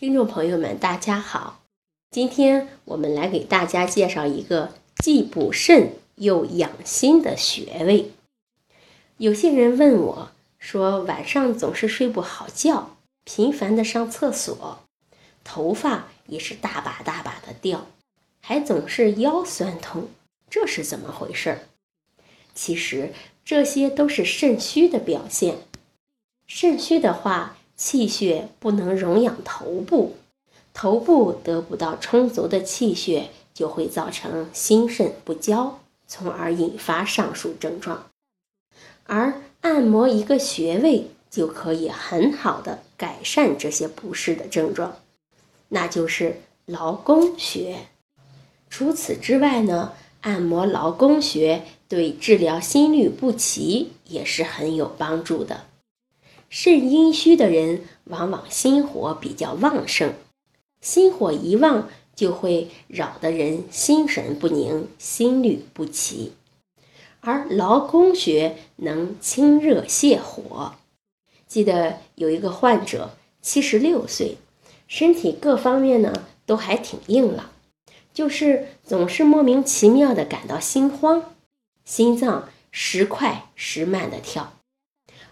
听众朋友们，大家好！今天我们来给大家介绍一个既补肾又养心的穴位。有些人问我说，晚上总是睡不好觉，频繁的上厕所，头发也是大把大把的掉，还总是腰酸痛，这是怎么回事？其实这些都是肾虚的表现。肾虚的话，气血不能荣养头部，头部得不到充足的气血，就会造成心肾不交，从而引发上述症状。而按摩一个穴位就可以很好的改善这些不适的症状，那就是劳宫穴。除此之外呢，按摩劳宫穴对治疗心律不齐也是很有帮助的。肾阴虚的人往往心火比较旺盛，心火一旺就会扰得人心神不宁、心律不齐。而劳宫穴能清热泻火。记得有一个患者，七十六岁，身体各方面呢都还挺硬朗，就是总是莫名其妙的感到心慌，心脏时快时慢的跳。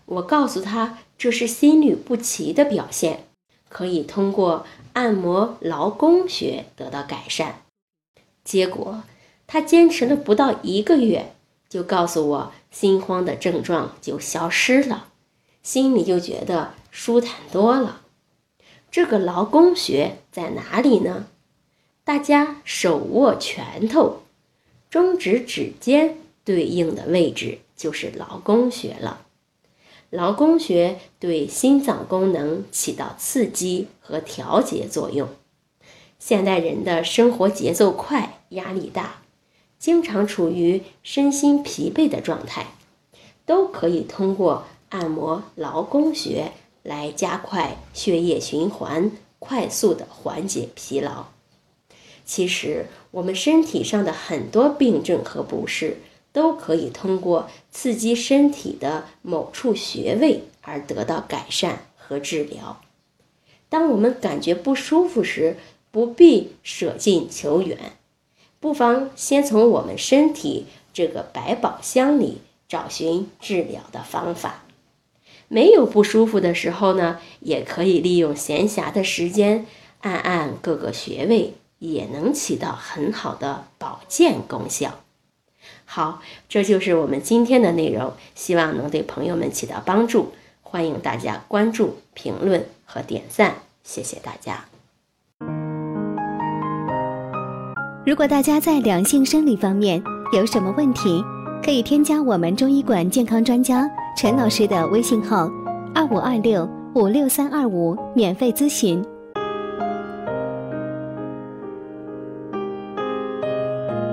我告诉他。这是心律不齐的表现，可以通过按摩劳宫穴得到改善。结果他坚持了不到一个月，就告诉我心慌的症状就消失了，心里就觉得舒坦多了。这个劳宫穴在哪里呢？大家手握拳头，中指指尖对应的位置就是劳宫穴了。劳宫穴对心脏功能起到刺激和调节作用。现代人的生活节奏快，压力大，经常处于身心疲惫的状态，都可以通过按摩劳宫穴来加快血液循环，快速的缓解疲劳。其实，我们身体上的很多病症和不适。都可以通过刺激身体的某处穴位而得到改善和治疗。当我们感觉不舒服时，不必舍近求远，不妨先从我们身体这个百宝箱里找寻治疗的方法。没有不舒服的时候呢，也可以利用闲暇的时间按按各个穴位，也能起到很好的保健功效。好，这就是我们今天的内容，希望能对朋友们起到帮助。欢迎大家关注、评论和点赞，谢谢大家。如果大家在两性生理方面有什么问题，可以添加我们中医馆健康专家陈老师的微信号：二五二六五六三二五，免费咨询。